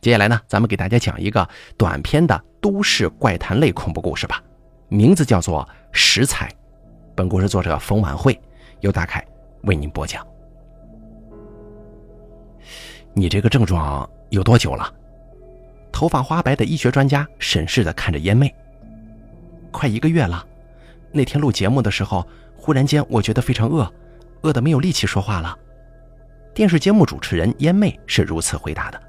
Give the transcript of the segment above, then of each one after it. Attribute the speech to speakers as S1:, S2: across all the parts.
S1: 接下来呢，咱们给大家讲一个短篇的都市怪谈类恐怖故事吧，名字叫做《食材》。本故事作者冯晚慧，由大凯为您播讲。你这个症状有多久了？头发花白的医学专家审视的看着烟妹。快一个月了。那天录节目的时候，忽然间我觉得非常饿，饿得没有力气说话了。电视节目主持人烟妹是如此回答的。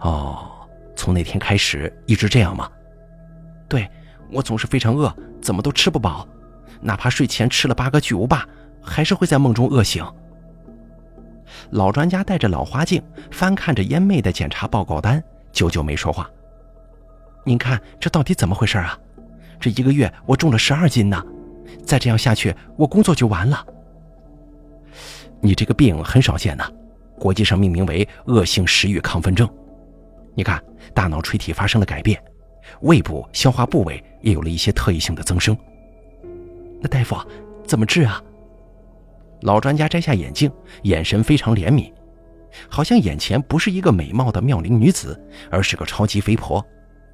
S1: 哦，从那天开始一直这样吗？对，我总是非常饿，怎么都吃不饱，哪怕睡前吃了八个巨无霸，还是会在梦中饿醒。老专家戴着老花镜，翻看着烟妹的检查报告单，久久没说话。您看这到底怎么回事啊？这一个月我重了十二斤呢，再这样下去，我工作就完了。你这个病很少见呢，国际上命名为恶性食欲亢奋症。你看，大脑垂体发生了改变，胃部、消化部位也有了一些特异性的增生。那大夫怎么治啊？老专家摘下眼镜，眼神非常怜悯，好像眼前不是一个美貌的妙龄女子，而是个超级肥婆，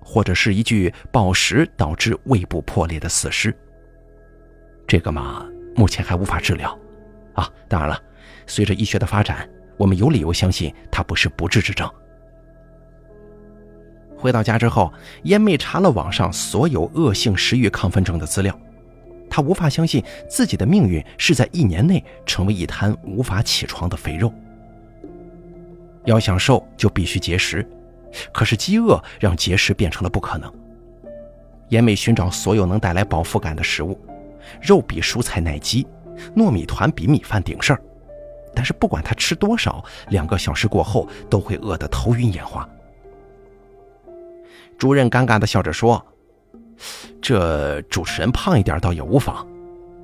S1: 或者是一具暴食导致胃部破裂的死尸。这个嘛，目前还无法治疗。啊，当然了，随着医学的发展，我们有理由相信他不是不治之症。回到家之后，烟妹查了网上所有恶性食欲亢奋症的资料。她无法相信自己的命运是在一年内成为一滩无法起床的肥肉。要想瘦，就必须节食，可是饥饿让节食变成了不可能。燕妹寻找所有能带来饱腹感的食物，肉比蔬菜耐饥，糯米团比米饭顶事儿。但是不管他吃多少，两个小时过后都会饿得头晕眼花。主任尴尬地笑着说。这主持人胖一点倒也无妨，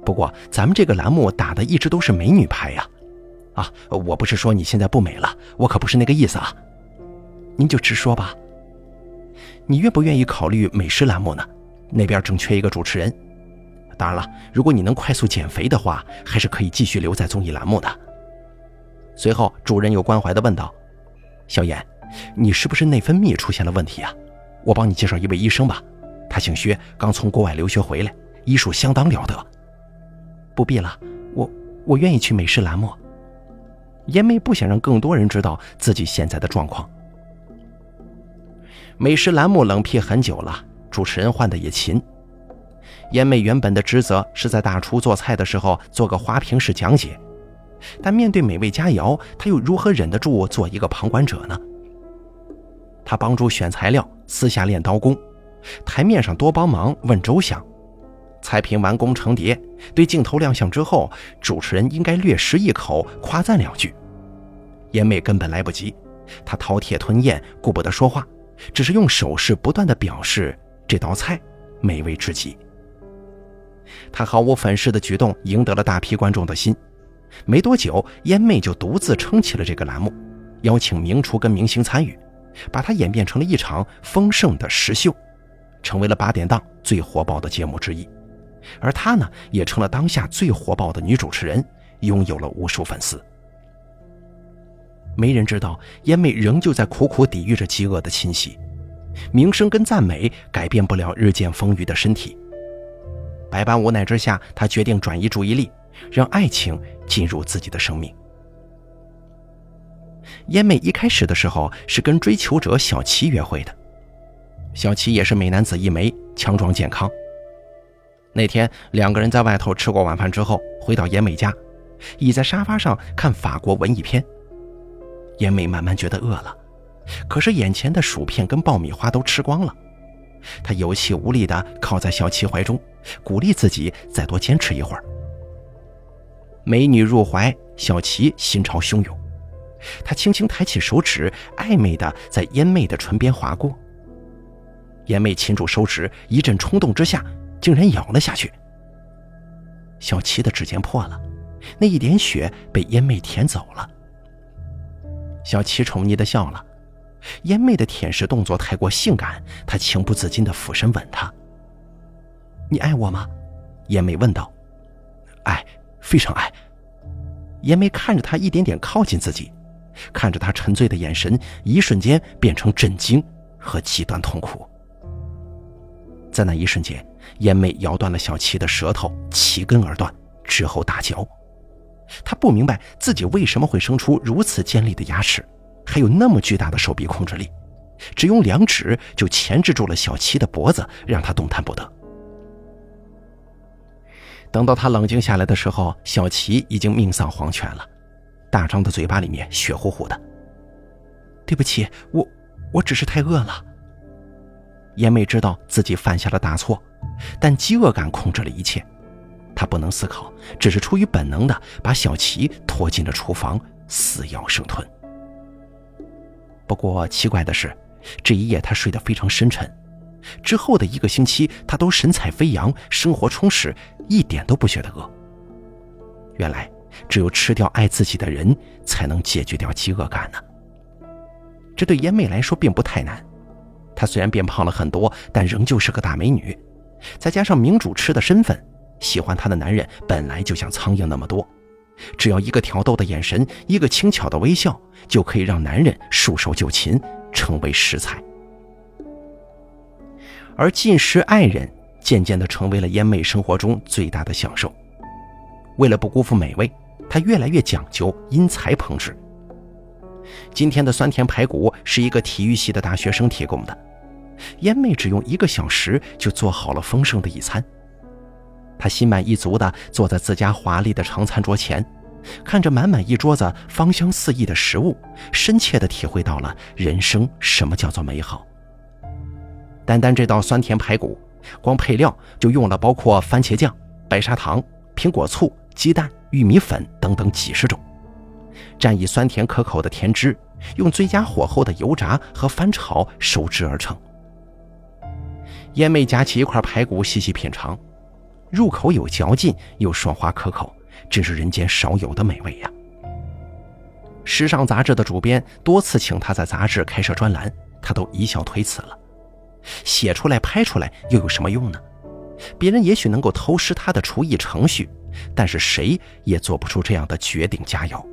S1: 不过咱们这个栏目打的一直都是美女牌呀，啊，我不是说你现在不美了，我可不是那个意思啊，您就直说吧。你愿不愿意考虑美食栏目呢？那边正缺一个主持人。当然了，如果你能快速减肥的话，还是可以继续留在综艺栏目的。随后，主任又关怀地问道：“小妍，你是不是内分泌出现了问题啊？我帮你介绍一位医生吧。”他姓薛，刚从国外留学回来，医术相当了得。不必了，我我愿意去美食栏目。严妹不想让更多人知道自己现在的状况。美食栏目冷僻很久了，主持人换的也勤。严妹原本的职责是在大厨做菜的时候做个花瓶式讲解，但面对美味佳肴，他又如何忍得住做一个旁观者呢？他帮助选材料，私下练刀工。台面上多帮忙，问周详。菜品完工成碟，对镜头亮相之后，主持人应该略食一口，夸赞两句。严美根本来不及，她饕餮吞咽，顾不得说话，只是用手势不断的表示这道菜美味至极。她毫无粉饰的举动赢得了大批观众的心。没多久，烟妹就独自撑起了这个栏目，邀请名厨跟明星参与，把它演变成了一场丰盛的食秀。成为了八点档最火爆的节目之一，而她呢，也成了当下最火爆的女主持人，拥有了无数粉丝。没人知道，燕妹仍旧在苦苦抵御着饥饿的侵袭，名声跟赞美改变不了日渐丰腴的身体。百般无奈之下，她决定转移注意力，让爱情进入自己的生命。燕妹一开始的时候是跟追求者小齐约会的。小齐也是美男子一枚，强壮健康。那天两个人在外头吃过晚饭之后，回到燕美家，倚在沙发上看法国文艺片。燕美慢慢觉得饿了，可是眼前的薯片跟爆米花都吃光了，她有气无力地靠在小齐怀中，鼓励自己再多坚持一会儿。美女入怀，小齐心潮汹涌，他轻轻抬起手指，暧昧地在烟妹的唇边划过。烟妹擒住手指，一阵冲动之下，竟然咬了下去。小琪的指尖破了，那一点血被烟妹舔走了。小琪宠溺的笑了，烟妹的舔舐动作太过性感，他情不自禁的俯身吻她。你爱我吗？烟妹问道。爱，非常爱。严梅看着他一点点靠近自己，看着他沉醉的眼神，一瞬间变成震惊和极端痛苦。在那一瞬间，燕妹咬断了小七的舌头，齐根而断，之后大嚼。她不明白自己为什么会生出如此尖利的牙齿，还有那么巨大的手臂控制力，只用两指就钳制住了小七的脖子，让他动弹不得。等到他冷静下来的时候，小齐已经命丧黄泉了，大张的嘴巴里面血乎乎的。对不起，我我只是太饿了。燕妹知道自己犯下了大错，但饥饿感控制了一切，她不能思考，只是出于本能的把小齐拖进了厨房，死咬生吞。不过奇怪的是，这一夜她睡得非常深沉。之后的一个星期，他都神采飞扬，生活充实，一点都不觉得饿。原来，只有吃掉爱自己的人，才能解决掉饥饿感呢。这对燕妹来说并不太难。她虽然变胖了很多，但仍旧是个大美女。再加上名主持的身份，喜欢她的男人本来就像苍蝇那么多。只要一个挑逗的眼神，一个轻巧的微笑，就可以让男人束手就擒，成为食材。而进食爱人渐渐地成为了燕妹生活中最大的享受。为了不辜负美味，她越来越讲究因材烹制。今天的酸甜排骨是一个体育系的大学生提供的，燕妹只用一个小时就做好了丰盛的一餐。她心满意足地坐在自家华丽的长餐桌前，看着满满一桌子芳香四溢的食物，深切地体会到了人生什么叫做美好。单单这道酸甜排骨，光配料就用了包括番茄酱、白砂糖、苹果醋、鸡蛋、玉米粉等等几十种，蘸以酸甜可口的甜汁，用最佳火候的油炸和翻炒收汁而成。燕妹夹起一块排骨细细品尝，入口有嚼劲又爽滑可口，真是人间少有的美味呀！时尚杂志的主编多次请她在杂志开设专栏，她都一笑推辞了。写出来、拍出来又有什么用呢？别人也许能够偷师他的厨艺程序，但是谁也做不出这样的绝顶佳肴。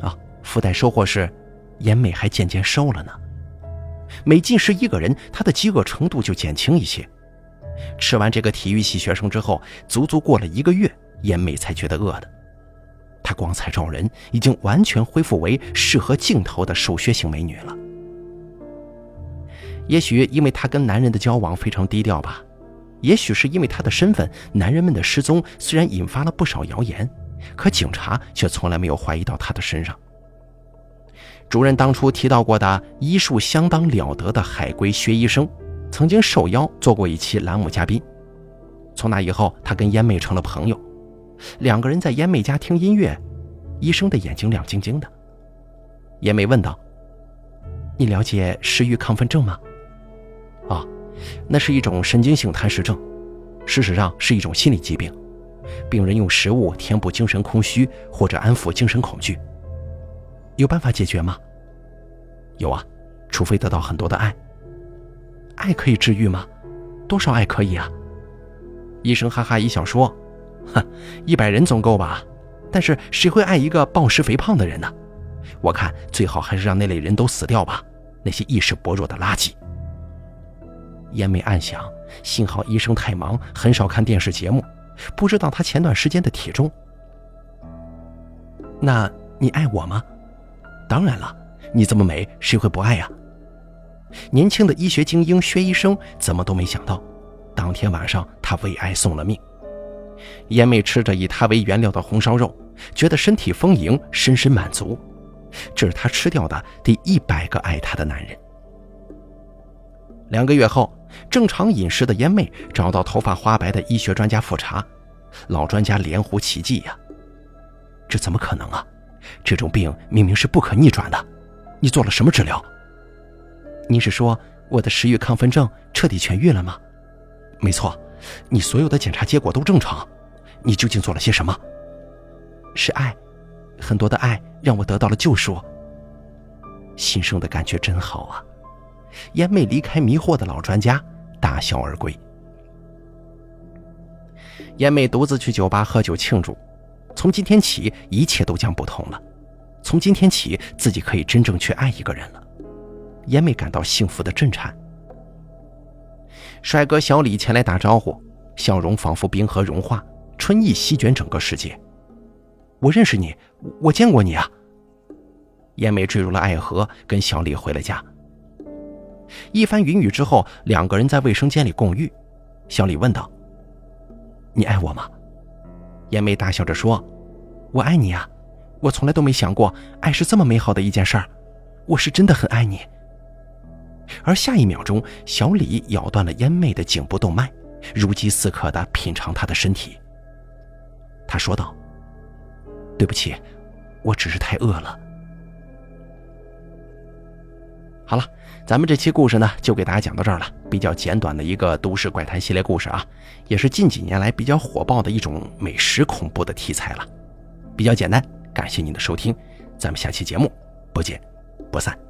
S1: 啊，附带收获是，严美还渐渐瘦了呢。每进食一个人，他的饥饿程度就减轻一些。吃完这个体育系学生之后，足足过了一个月，严美才觉得饿的。她光彩照人，已经完全恢复为适合镜头的瘦削型美女了。也许因为她跟男人的交往非常低调吧，也许是因为她的身份，男人们的失踪虽然引发了不少谣言，可警察却从来没有怀疑到她的身上。主任当初提到过的医术相当了得的海归薛医生，曾经受邀做过一期栏目嘉宾。从那以后，他跟烟妹成了朋友，两个人在烟妹家听音乐，医生的眼睛亮晶晶的。烟妹问道：“你了解食欲亢奋症吗？”那是一种神经性贪食症，事实上是一种心理疾病。病人用食物填补精神空虚或者安抚精神恐惧。有办法解决吗？有啊，除非得到很多的爱。爱可以治愈吗？多少爱可以啊？医生哈哈一笑说：“哼，一百人总够吧？但是谁会爱一个暴食肥胖的人呢？我看最好还是让那类人都死掉吧，那些意识薄弱的垃圾。”燕梅暗想：幸好医生太忙，很少看电视节目，不知道他前段时间的体重。那你爱我吗？当然了，你这么美，谁会不爱呀？年轻的医学精英薛医生怎么都没想到，当天晚上他为爱送了命。燕妹吃着以他为原料的红烧肉，觉得身体丰盈，深深满足。这是她吃掉的第一百个爱她的男人。两个月后，正常饮食的烟妹找到头发花白的医学专家复查，老专家连呼奇迹呀！这怎么可能啊？这种病明明是不可逆转的，你做了什么治疗？你是说我的食欲亢奋症彻底痊愈了吗？没错，你所有的检查结果都正常。你究竟做了些什么？是爱，很多的爱让我得到了救赎。新生的感觉真好啊！燕妹离开迷惑的老专家，大笑而归。燕妹独自去酒吧喝酒庆祝，从今天起，一切都将不同了。从今天起自己可以真正去爱一个人了。燕妹感到幸福的震颤。帅哥小李前来打招呼，笑容仿佛冰河融化，春意席卷整个世界。我认识你，我见过你啊。燕妹坠入了爱河，跟小李回了家。一番云雨之后，两个人在卫生间里共浴。小李问道：“你爱我吗？”燕妹大笑着说：“我爱你啊！我从来都没想过爱是这么美好的一件事儿，我是真的很爱你。”而下一秒钟，小李咬断了燕妹的颈部动脉，如饥似渴地品尝她的身体。他说道：“对不起，我只是太饿了。”好了，咱们这期故事呢，就给大家讲到这儿了。比较简短的一个都市怪谈系列故事啊，也是近几年来比较火爆的一种美食恐怖的题材了。比较简单，感谢您的收听，咱们下期节目不见不散。